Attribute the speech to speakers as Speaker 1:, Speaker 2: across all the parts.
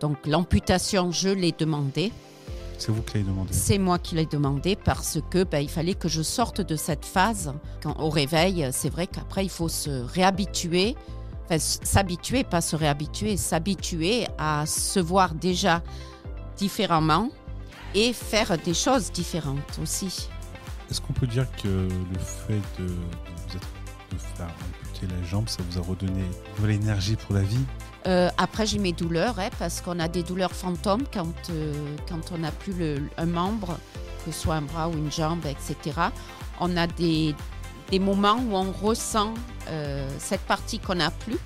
Speaker 1: Donc l'amputation, je l'ai demandé.
Speaker 2: C'est vous qui l'avez demandé
Speaker 1: C'est moi qui l'ai demandé parce que ben, il fallait que je sorte de cette phase. Quand, au réveil, c'est vrai qu'après, il faut se réhabituer, enfin, s'habituer, pas se réhabituer, s'habituer à se voir déjà différemment et faire des choses différentes aussi.
Speaker 2: Est-ce qu'on peut dire que le fait de, de vous être, de faire amputer la jambe, ça vous a redonné de l'énergie pour la vie?
Speaker 1: Euh, après, j'ai mes douleurs, hein, parce qu'on a des douleurs fantômes quand, euh, quand on n'a plus un membre, que ce soit un bras ou une jambe, etc. On a des, des moments où on ressent euh, cette partie qu'on n'a plus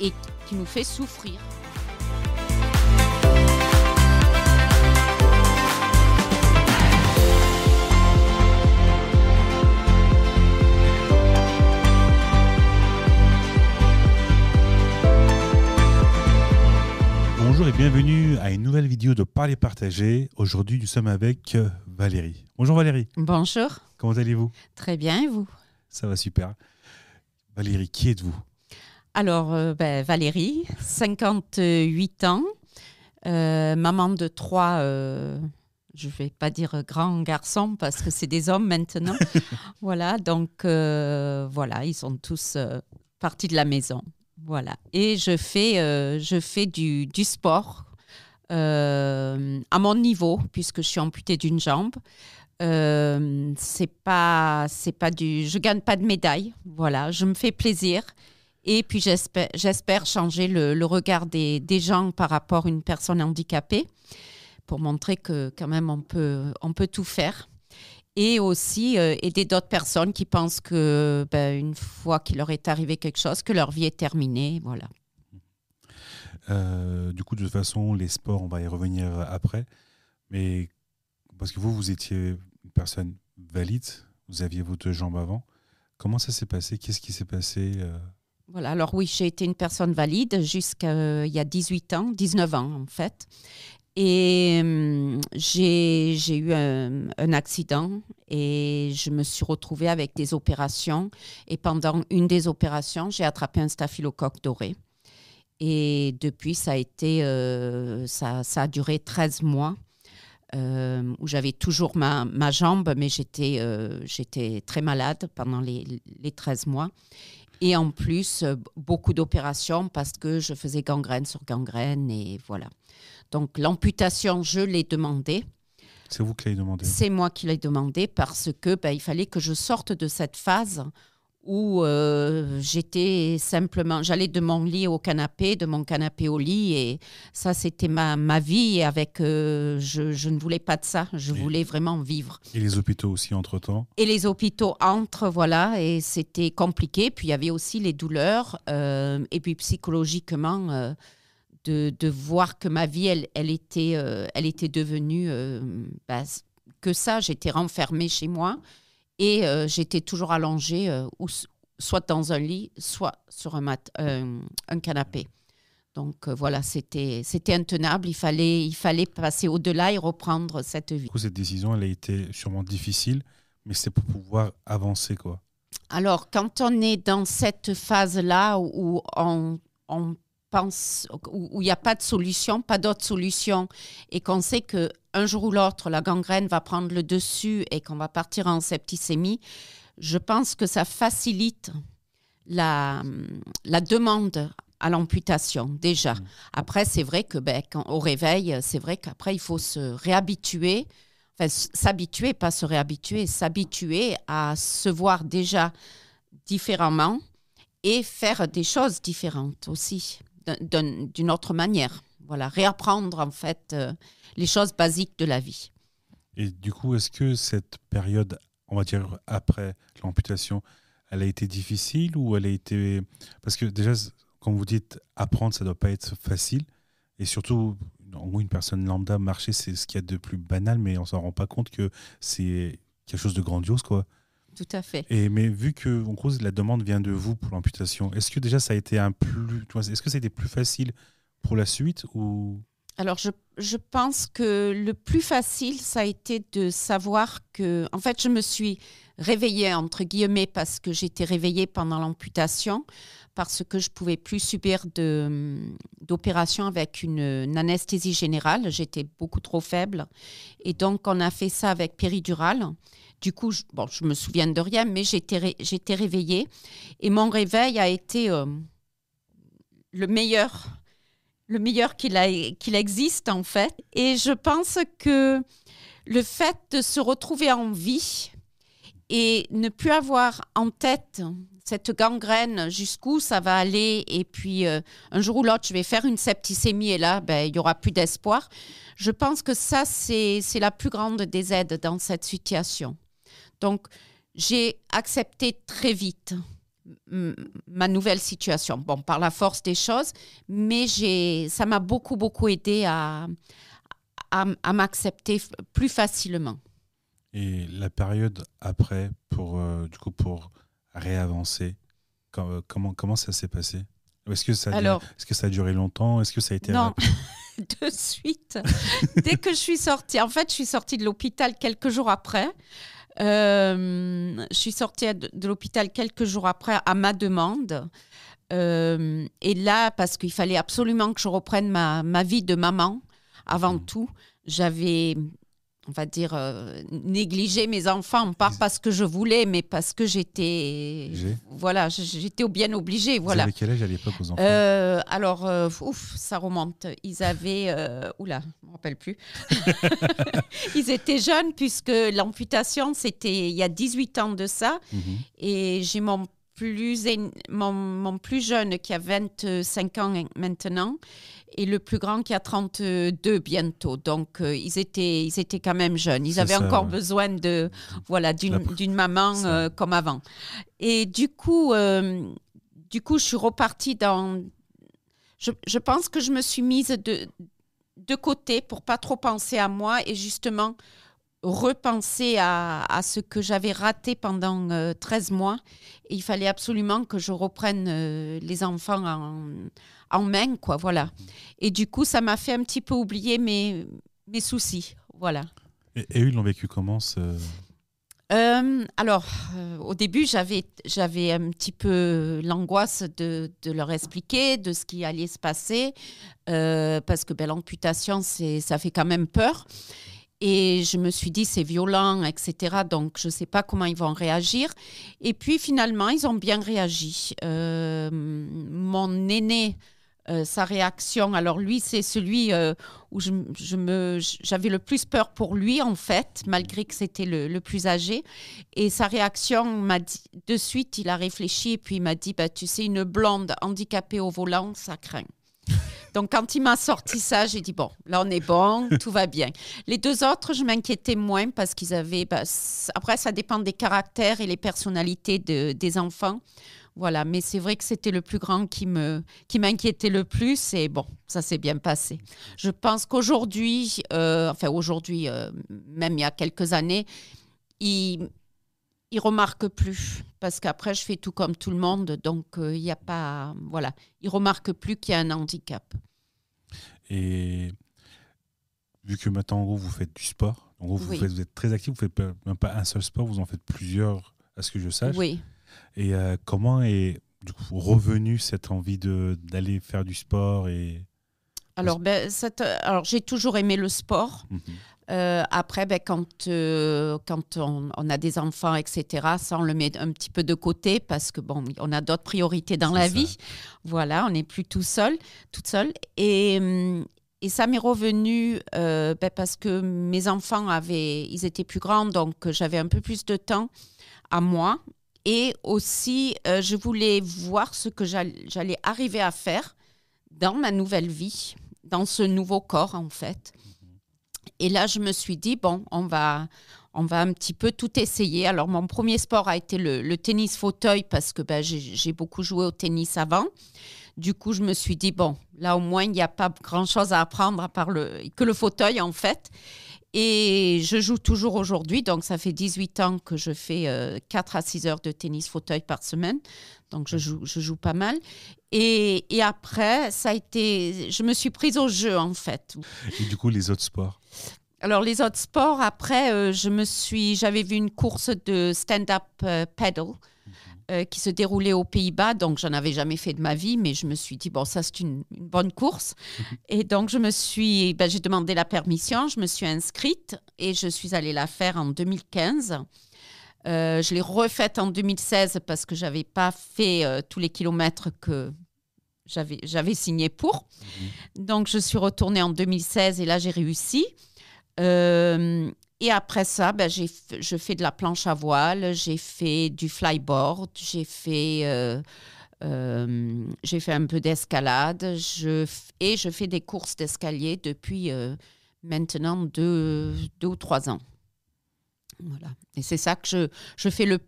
Speaker 1: et qui nous fait souffrir.
Speaker 2: Bonjour et bienvenue à une nouvelle vidéo de Parler Partager. Aujourd'hui, nous sommes avec euh, Valérie. Bonjour Valérie,
Speaker 1: Bonjour,
Speaker 2: comment allez-vous?
Speaker 1: Très bien, et vous?
Speaker 2: Ça va super. Valérie, qui êtes-vous?
Speaker 1: Alors, euh, ben, Valérie, 58 ans, euh, maman de trois, euh, je ne vais pas dire grands garçons parce que c'est des hommes maintenant. voilà, donc voilà, ils sont tous partis de la maison. Voilà. Et je fais, euh, je fais du, sport euh, à mon niveau, puisque je suis amputée d'une jambe. Euh, c'est pas, c'est pas du, je gagne pas de médaille. Voilà, je me fais plaisir. Et puis j'espère, j'espère changer le, le regard des, des gens par rapport à une personne handicapée pour montrer que quand même on peut, on peut tout faire. Et aussi euh, aider d'autres personnes qui pensent que ben, une fois qu'il leur est arrivé quelque chose, que leur vie est terminée. Voilà.
Speaker 2: Euh, Du coup, de toute façon, les sports, on va y revenir après. Mais parce que vous, vous étiez une personne valide, vous aviez vos deux jambes avant. Comment ça s'est passé? Qu'est-ce qui s'est passé euh?
Speaker 1: Voilà, alors oui, j'ai été une personne valide jusqu'à euh, il y a 18 ans, 19 ans en fait. Et hum, j'ai eu un, accident et je me suis retrouvée avec des opérations. Et pendant une des opérations, j'ai attrapé un staphylocoque doré. Et depuis, ça a été, euh, ça, ça a duré 13 mois. euh, où j'avais toujours ma, jambe, mais j'étais euh, très malade pendant les, les 13 mois. Et en plus, beaucoup d'opérations parce que je faisais gangrène sur gangrène et voilà. Donc l'amputation, je l'ai demandé.
Speaker 2: C'est vous qui l'avez demandé
Speaker 1: C'est moi qui l'ai demandé parce que ben, il fallait que je sorte de cette phase où euh, j'étais simplement, j'allais de mon lit au canapé, de mon canapé au lit et ça c'était ma, ma vie et avec, euh, je, je ne voulais pas de ça, je voulais vraiment vivre
Speaker 2: Et les hôpitaux aussi, entre-temps?
Speaker 1: Et les hôpitaux entrent, voilà, et c'était compliqué. Puis il y avait aussi les douleurs, euh, et puis psychologiquement, de, de voir que ma vie, elle, elle, était, euh, elle était devenue euh, bah, que ça. J'étais renfermée chez moi et euh, j'étais toujours allongée, ou soit dans un lit, soit sur un, mat, un canapé. Donc voilà, c'était c'était intenable. Il fallait, il fallait passer au-delà et reprendre cette vie.
Speaker 2: Du coup, cette décision, elle a été sûrement difficile, mais c'est pour pouvoir avancer, quoi.
Speaker 1: Alors, quand on est dans cette phase-là où on, on pense, où il n'y a pas de solution, pas d'autre solution, et qu'on sait que un jour ou l'autre, la gangrène va prendre le dessus et qu'on va partir en septicémie, je pense que ça facilite la, la demande à l'amputation, déjà.
Speaker 2: Mm.
Speaker 1: Après, c'est vrai que ben, quand, au réveil, c'est vrai qu'après, il faut se réhabituer, enfin, s'habituer, pas se réhabituer, s'habituer à se voir déjà différemment et faire des choses différentes aussi, d'un- d'un- d'une autre manière. Voilà, réapprendre en fait euh, les choses basiques de la vie.
Speaker 2: Et du coup, est-ce que cette période, on va dire après l'amputation, elle a été difficile ou elle a été... Parce que déjà, quand vous dites apprendre, ça ne doit pas être facile. Et surtout, en gros, une personne lambda, marcher, c'est ce qu'il y a de plus banal, mais on s'en rend pas compte que c'est quelque chose de grandiose, quoi.
Speaker 1: Tout à fait.
Speaker 2: Et mais vu que en gros, la demande vient de vous pour l'amputation, est-ce que déjà ça a été un plus, est-ce que ça a été plus facile pour la suite ou?
Speaker 1: Alors, je, je, pense que le plus facile, ça a été de savoir que, en fait, je me suis réveillée, entre guillemets, parce que j'étais réveillée pendant l'amputation, parce que je pouvais plus subir d'opération avec une, anesthésie générale. J'étais beaucoup trop faible. Et donc, on a fait ça avec péridurale. Du coup, je, bon, je me souviens de rien, mais j'étais réveillée. Et mon réveil a été euh, le meilleur, le meilleur qu'il existe, en fait. Et je pense que le fait de se retrouver en vie et ne plus avoir en tête cette gangrène, jusqu'où ça va aller, et puis euh, un jour ou l'autre, je vais faire une septicémie, et là, ben, il n'y aura plus d'espoir. Je pense que ça, c'est la plus grande des aides dans cette situation. Donc, j'ai accepté très vite ma nouvelle situation. Bon, par la force des choses, mais ça m'a beaucoup, beaucoup aidé à, à, m'accepter plus facilement.
Speaker 2: Et la période après, pour, euh, du coup, pour réavancer euh, comment, comment ça s'est passé? Est-ce que, ça a duré, est-ce que ça a duré longtemps? Est-ce que ça a été
Speaker 1: Non, de suite. Dès que je suis sortie, en fait, je suis sortie de l'hôpital quelques jours après. Euh, je suis sortie de, l'hôpital quelques jours après à ma demande. Euh, et là, parce qu'il fallait absolument que je reprenne ma, ma vie de maman avant mmh. tout, j'avais on va dire, euh, négliger mes enfants, pas parce que je voulais, mais parce que j'étais, voilà, j'étais bien obligée. Voilà. Vous
Speaker 2: avez quel âge à l'époque aux enfants
Speaker 1: euh, Alors, euh, ouf, ça remonte. Ils avaient, oula, je me rappelle plus. Ils étaient jeunes puisque l'amputation, c'était il y a 18 ans de ça, mhm. et j'ai mon plus, mon, mon plus jeune qui a 25 ans maintenant et le plus grand qui a 32 bientôt. Donc, euh, ils, étaient, ils étaient quand même jeunes. Ils avaient encore besoin de, voilà, d'une maman euh, comme avant. Et du coup, euh, du coup, je suis repartie dans... Je, je, pense que je me suis mise de, de côté pour pas trop penser à moi et justement repenser à, à ce que j'avais raté pendant 13 mois. Et il fallait absolument que je reprenne les enfants en en main, quoi, voilà. Et du coup, ça m'a fait un petit peu oublier mes, mes soucis, voilà.
Speaker 2: Et, eux, ils l'ont vécu comment
Speaker 1: euh, alors, euh, au début, j'avais, j'avais un petit peu l'angoisse de, de, leur expliquer de ce qui allait se passer, euh, parce que ben, l'amputation, c'est, ça fait quand même peur. Et je me suis dit, c'est violent, etc. Donc, je ne sais pas comment ils vont réagir. Et puis, finalement, ils ont bien réagi. mon aîné euh, sa réaction. Alors lui, c'est celui euh, où je, j'avais le plus peur pour lui, en fait, malgré que c'était le, plus âgé. Et sa réaction m'a dit, de suite, il a réfléchi et puis il m'a dit, bah, tu sais, une blonde handicapée au volant, ça craint. Donc, quand il m'a sorti ça, j'ai dit, bon, là, on est bon, tout va bien. Les deux autres, je m'inquiétais moins parce qu'ils avaient... Bah, après, ça dépend des caractères et les personnalités de, des enfants. Voilà, mais c'est vrai que c'était le plus grand qui me qui m'inquiétait le plus et bon, ça s'est bien passé. Je pense qu'aujourd'hui, euh, enfin aujourd'hui, euh, même il y a quelques années, il il remarque plus parce qu'après je fais tout comme tout le monde, donc euh, il n'y a pas voilà, il remarque plus qu'il y a un handicap.
Speaker 2: Et vu que maintenant en gros vous faites du sport, en gros vous, vous êtes très actif, vous faites même pas un seul sport, vous en faites plusieurs à ce que je sache.
Speaker 1: Oui.
Speaker 2: Et euh, comment est du coup, revenu cette envie d'aller faire du sport et...
Speaker 1: Alors, ben, alors j'ai toujours aimé le sport. Mhm. Euh, après, ben, quand, euh, quand on, a des enfants, etc., ça, on le met un petit peu de côté parce que, bon, on a d'autres priorités dans la vie. Voilà, on n'est plus tout seul, toute seule. Et, et ça m'est revenu ben, parce que mes enfants avaient, ils étaient plus grands, donc j'avais un peu plus de temps à moi et aussi, euh, je voulais voir ce que j'allais arriver à faire dans ma nouvelle vie, dans ce nouveau corps en fait. Et là, je me suis dit, bon, on va, on va un petit peu tout essayer. Alors, mon premier sport a été le, tennis fauteuil parce que ben, j'ai beaucoup joué au tennis avant. Du coup, je me suis dit, bon, là au moins, il n'y a pas grand-chose à apprendre à part le, que le fauteuil en fait. Et je joue toujours aujourd'hui, donc ça fait 18 ans que je fais 4 euh, à 6 heures de tennis fauteuil par semaine. Donc je joue, je joue pas mal. Et, et, après, ça a été, je me suis prise au jeu en fait.
Speaker 2: Et du coup, les autres sports?
Speaker 1: Alors les autres sports, après, euh, je me suis, j'avais vu une course de stand-up euh, paddle. Euh, qui se déroulait aux Pays-Bas, donc j'en avais jamais fait de ma vie, mais je me suis dit bon, ça c'est une, bonne course, mhm. et donc je me suis, ben, j'ai demandé la permission, je me suis inscrite et je suis allée la faire en 2015. je l'ai refaite en 2016 parce que j'avais pas fait tous les kilomètres que j'avais, signé pour. Mhm. Donc je suis retournée en 2016 et là j'ai réussi. Euh, et après ça, ben, j'ai, je fais de la planche à voile, j'ai fait du flyboard, j'ai fait, euh, euh, j'ai fait un peu d'escalade je, et je fais des courses d'escalier depuis maintenant deux, deux, ou trois ans. Voilà. Et c'est ça que je, je fais le,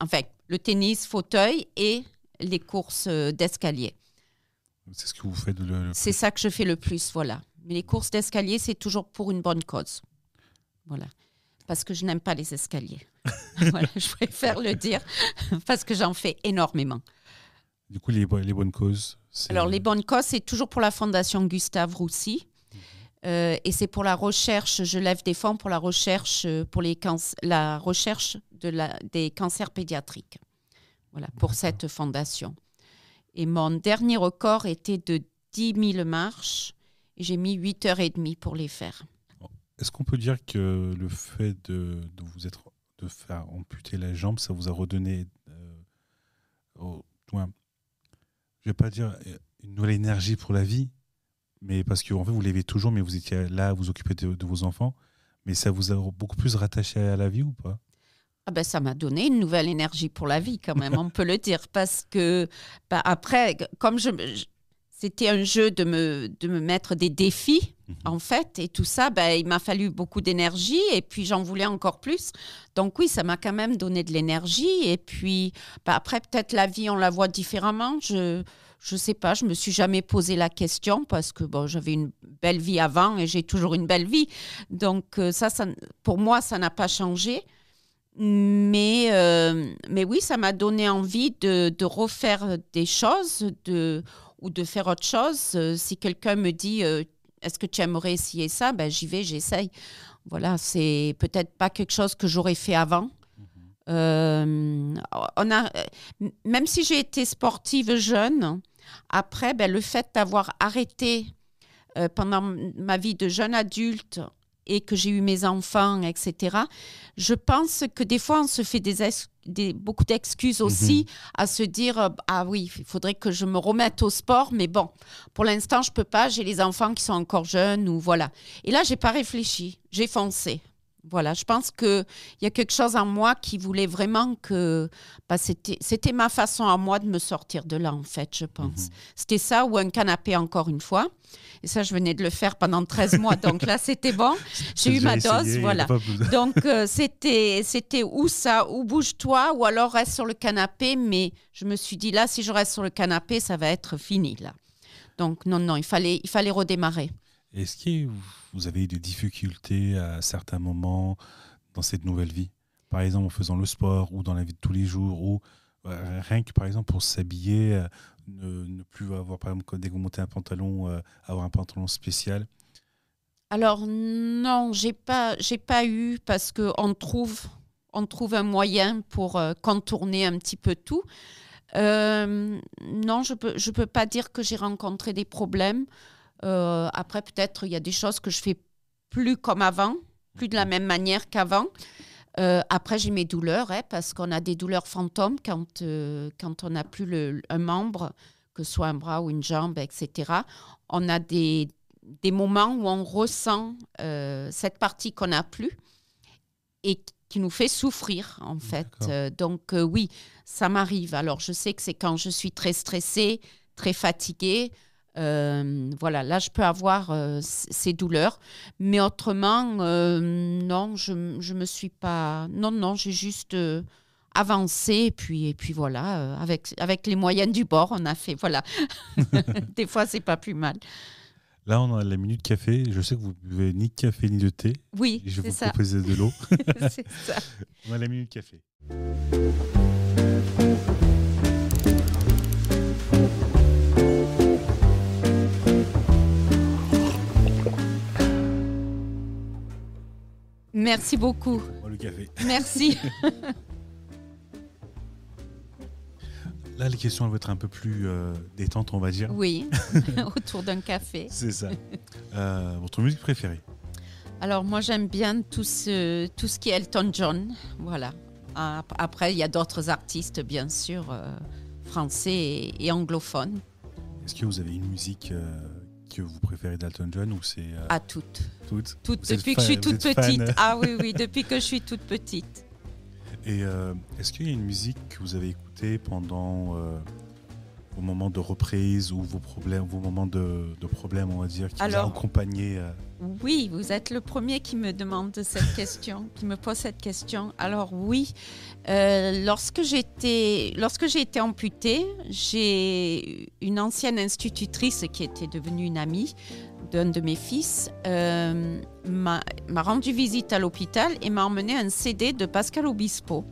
Speaker 1: enfin, le tennis, fauteuil et les courses d'escalier.
Speaker 2: C'est ce que vous faites le
Speaker 1: C'est ça que je fais le plus, voilà. Mais les courses d'escalier, c'est toujours pour une bonne cause. Voilà. Parce que je n'aime pas les escaliers. voilà, je préfère le dire parce que j'en fais énormément.
Speaker 2: Du coup, les, les bonnes causes
Speaker 1: Alors, les bonnes causes, c'est toujours pour la Fondation Gustave Roussy. Mhm. Euh, et c'est pour la recherche, je lève des fonds pour la recherche, pour les la recherche de la, des cancers pédiatriques. Voilà, pour cette fondation. Et mon dernier record était de 10 000 marches j'ai mis 8 heures et demie pour les faire.
Speaker 2: Est-ce qu'on peut dire que le fait de, vous être de faire amputer la jambe, ça vous a redonné, euh, au, je vais pas dire une nouvelle énergie pour la vie, mais parce que fait vous l'avez toujours, mais vous étiez là, vous occupez de, vos enfants, mais ça vous a beaucoup plus rattaché à la vie ou pas?
Speaker 1: Ah ben, ça m'a donné une nouvelle énergie pour la vie quand même, on peut le dire, parce que bah, après, comme je, c'était un jeu de me, de me mettre des défis, mhm. en fait. Et tout ça, ben, il m'a fallu beaucoup d'énergie et puis j'en voulais encore plus. Donc oui, ça m'a quand même donné de l'énergie. Et puis ben, après, peut-être la vie, on la voit différemment. Je je sais pas, je me suis jamais posé la question parce que bon, j'avais une belle vie avant et j'ai toujours une belle vie. Donc euh, ça, ça pour moi, ça n'a pas changé. Mais, euh, mais oui, ça m'a donné envie de, de, refaire des choses, de, ou de faire autre chose. Euh, si quelqu'un me dit euh, est-ce que tu aimerais essayer ça, ben, j'y vais, j'essaye. Voilà, c'est peut-être pas quelque chose que j'aurais fait avant. Euh, on a, même si j'ai été sportive jeune, après, ben, le fait d'avoir arrêté pendant ma vie de jeune adulte et que j'ai eu mes enfants, etc., je pense que des fois, on se fait des, beaucoup d'excuses mhm. aussi à se dire Ah oui, il faudrait que je me remette au sport, mais bon, pour l'instant, je peux pas, j'ai les enfants qui sont encore jeunes, ou voilà. Et là, j'ai pas réfléchi, j'ai foncé. Voilà, je pense qu'il y a quelque chose en moi qui voulait vraiment que. Bah, C'était ma façon à moi de me sortir de là, en fait, je pense. Mhm. C'était ça ou un canapé, encore une fois. Et ça, je venais de le faire pendant 13 mois. Donc là, c'était bon. J'ai eu ma dose. Voilà. Donc, euh, c'était c'était ou ça, ou bouge-toi, ou alors reste sur le canapé. Mais je me suis dit, là, si je reste sur le canapé, ça va être fini, là. Donc, non, non, il fallait, il fallait redémarrer.
Speaker 2: Est-ce que vous avez eu des difficultés à certains moments dans cette nouvelle vie? Par exemple, en faisant le sport ou dans la vie de tous les jours ou euh, rien que par exemple pour s'habiller, euh, ne, plus avoir par exemple dès que vous montez un pantalon, euh, avoir un pantalon spécial?
Speaker 1: Alors non, j'ai pas, pas eu parce que on trouve, on trouve un moyen pour contourner un petit peu tout. non, je peux, je peux pas dire que j'ai rencontré des problèmes. Euh, après, peut-être, il y a des choses que je fais plus comme avant, plus de la même manière qu'avant. Euh, après, j'ai mes douleurs, hein, parce qu'on a des douleurs fantômes quand, euh, quand on n'a plus le, un membre, que ce soit un bras ou une jambe, etc. On a des, des moments où on ressent cette partie qu'on n'a plus et qui nous fait souffrir, en fait. donc, oui, ça m'arrive. Alors, je sais que c'est quand je suis très stressée, très fatiguée. Euh, voilà, là, je peux avoir euh, ces douleurs. Mais autrement, euh, non, je ne me suis pas. Non, non, j'ai juste avancé. Et puis, et puis voilà, avec, avec les moyennes du bord, on a fait. Voilà. Des fois, c'est pas plus mal.
Speaker 2: Là, on a la minute café. Je sais que vous buvez ni de café ni de thé.
Speaker 1: Oui,
Speaker 2: je
Speaker 1: vais
Speaker 2: vous proposer de l'eau.
Speaker 1: c'est ça.
Speaker 2: On a la minute café.
Speaker 1: Merci beaucoup.
Speaker 2: Moi, le café.
Speaker 1: Merci.
Speaker 2: Là, les questions vont être un peu plus euh, détentes, on va dire.
Speaker 1: Oui, autour d'un café.
Speaker 2: C'est ça. Euh, votre musique préférée?
Speaker 1: Alors moi j'aime bien tout ce, tout ce qui est Elton John. Voilà. Ap- Après il y a d'autres artistes bien sûr, euh, français et, et anglophones,
Speaker 2: Est-ce que vous avez une musique euh, que vous préférez d'Alton John ou c'est euh,
Speaker 1: à toutes.
Speaker 2: toutes
Speaker 1: toutes depuis que je suis toute petite. Ah oui, oui, depuis que je suis toute petite.
Speaker 2: Et euh, est-ce qu'il y a une musique que vous avez écoutée pendant euh, vos moments de reprise ou vos problèmes, vos moments de, de problèmes, on va dire, qui vous a
Speaker 1: Alors-
Speaker 2: accompagné euh,
Speaker 1: Oui, vous êtes le premier qui me demande cette question, qui me pose cette question. Alors oui, euh, lorsque j'étais, lorsque j'ai été amputée, j'ai une ancienne institutrice qui était devenue une amie d'un de mes fils euh, m'a rendu visite à l'hôpital et m'a emmené un CD de Pascal Obispo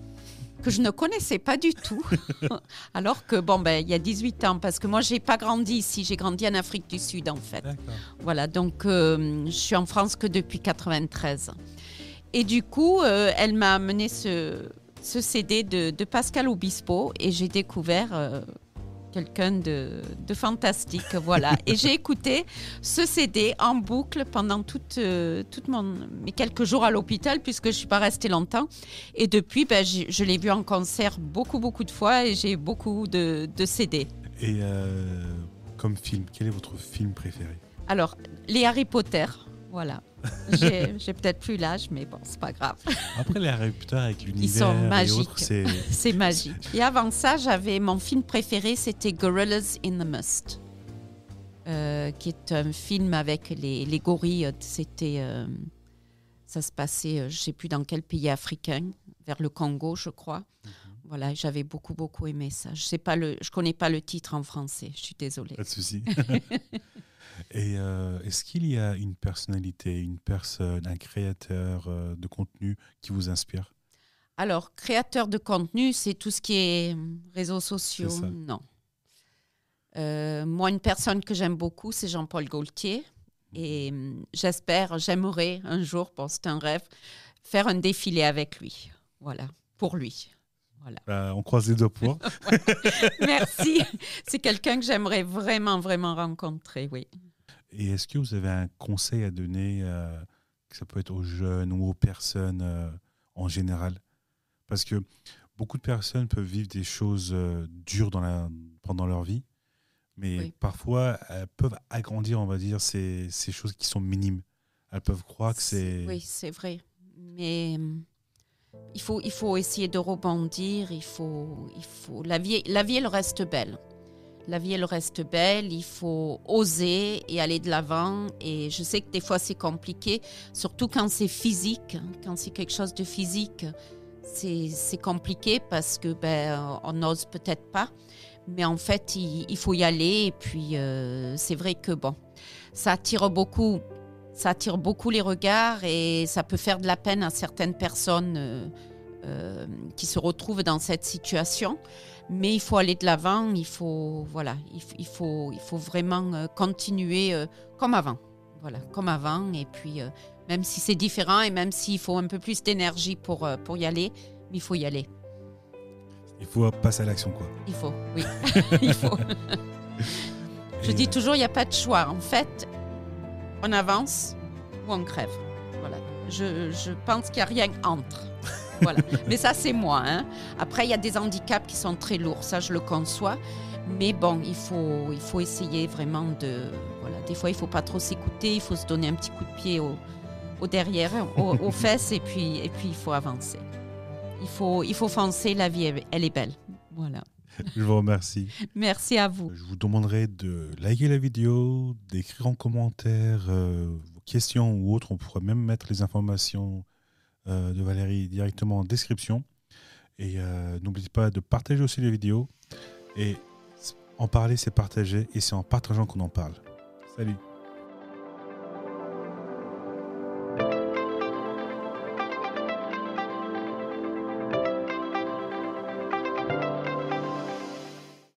Speaker 1: que je ne connaissais pas du tout. Alors que, bon, ben, il y a 18 ans, parce que moi, j'ai pas grandi ici, j'ai grandi en Afrique du Sud, en fait. Voilà, donc euh, je suis en France que depuis 93. Et du coup, euh, elle m'a amené ce, ce CD de, de Pascal Obispo et j'ai découvert euh, quelqu'un de, de fantastique. Voilà. et j'ai écouté ce CD en boucle pendant toute, euh, toute mon, mes quelques jours à l'hôpital puisque je ne suis pas restée longtemps. Et depuis, ben, je l'ai vu en concert beaucoup, beaucoup de fois et j'ai beaucoup de, de CD.
Speaker 2: Et euh, comme film, quel est votre film préféré?
Speaker 1: Alors, les Harry Potter, voilà. J'ai peut-être plus l'âge, mais bon, c'est pas grave.
Speaker 2: Après les Potter avec l'univers
Speaker 1: sont
Speaker 2: et
Speaker 1: magiques.
Speaker 2: autres, c'est
Speaker 1: C'est magique. Et avant ça, j'avais mon film préféré, c'était Gorillas in the Mist, euh, qui est un film avec les, les gorilles. C'était, euh, ça se passait, euh, je sais plus dans quel pays africain, vers le Congo, je crois. Voilà, j'avais beaucoup beaucoup aimé ça. Je sais pas le, je connais pas le titre en français. Je suis désolée.
Speaker 2: pas de souci. Et euh, est-ce qu'il y a une personnalité, une personne, un créateur euh, de contenu qui vous inspire?
Speaker 1: Alors, créateur de contenu, c'est tout ce qui est hum, réseaux sociaux. Non. Euh, moi, une personne que j'aime beaucoup, c'est Jean-Paul Gaultier. Et hum, j'espère, j'aimerais un jour, bon, c'est un rêve, faire un défilé avec lui. Voilà, pour lui. Voilà.
Speaker 2: Bah, On croise les doigts pour.
Speaker 1: Merci. c'est quelqu'un que j'aimerais vraiment, vraiment rencontrer, oui.
Speaker 2: Et est-ce que vous avez un conseil à donner, euh, que ça peut être aux jeunes ou aux personnes euh, en général? Parce que beaucoup de personnes peuvent vivre des choses euh, dures dans la, pendant leur vie, mais
Speaker 1: Oui.
Speaker 2: parfois elles peuvent agrandir, on va dire, ces, ces choses qui sont minimes. Elles peuvent croire que c'est...
Speaker 1: Oui, c'est vrai. Mais hum, il faut, essayer de rebondir. Il faut. La vie, la vie, elle reste belle. La vie, elle reste belle. Il faut oser et aller de l'avant. Et je sais que des fois, c'est compliqué, surtout quand c'est physique, hein, quand c'est quelque chose de physique. C'est compliqué parce que ben, on n'ose peut-être pas. Mais en fait, il, faut y aller. Et puis, euh, c'est vrai que bon, ça attire beaucoup ça attire beaucoup les regards et ça peut faire de la peine à certaines personnes euh, qui se retrouvent dans cette situation. Mais il faut aller de l'avant, il faut, voilà, il, faut, il faut vraiment euh, continuer euh, comme avant. Voilà, comme avant. Et puis, même si c'est différent et même s'il faut un peu plus d'énergie pour, pour y aller, il faut y aller.
Speaker 2: Il faut passer à l'action, quoi.
Speaker 1: Il faut, oui. il faut. Je
Speaker 2: Et,
Speaker 1: dis toujours, il n'y a pas de choix. En fait, on avance ou on crève. Voilà. Je, je pense qu'il n'y a rien entre. Voilà. Mais ça, c'est moi. hein. Après, il y a des handicaps qui sont très lourds. Ça, je le conçois. Mais bon, il faut, il faut essayer vraiment de. Voilà. Des fois, il ne faut pas trop s'écouter. Il faut se donner un petit coup de pied au, au derrière, au- aux fesses. Et puis, et puis, il faut avancer. Il faut, il faut foncer. La vie, elle- est belle. Voilà.
Speaker 2: Je vous remercie.
Speaker 1: Merci à vous.
Speaker 2: Je vous demanderai de liker la vidéo, d'écrire en commentaire euh, vos questions ou autres. On pourrait même mettre les informations de Valérie directement en description. Et euh, n'oubliez pas de partager aussi les vidéos. Et en parler, c'est partager. Et c'est en partageant qu'on en parle. Salut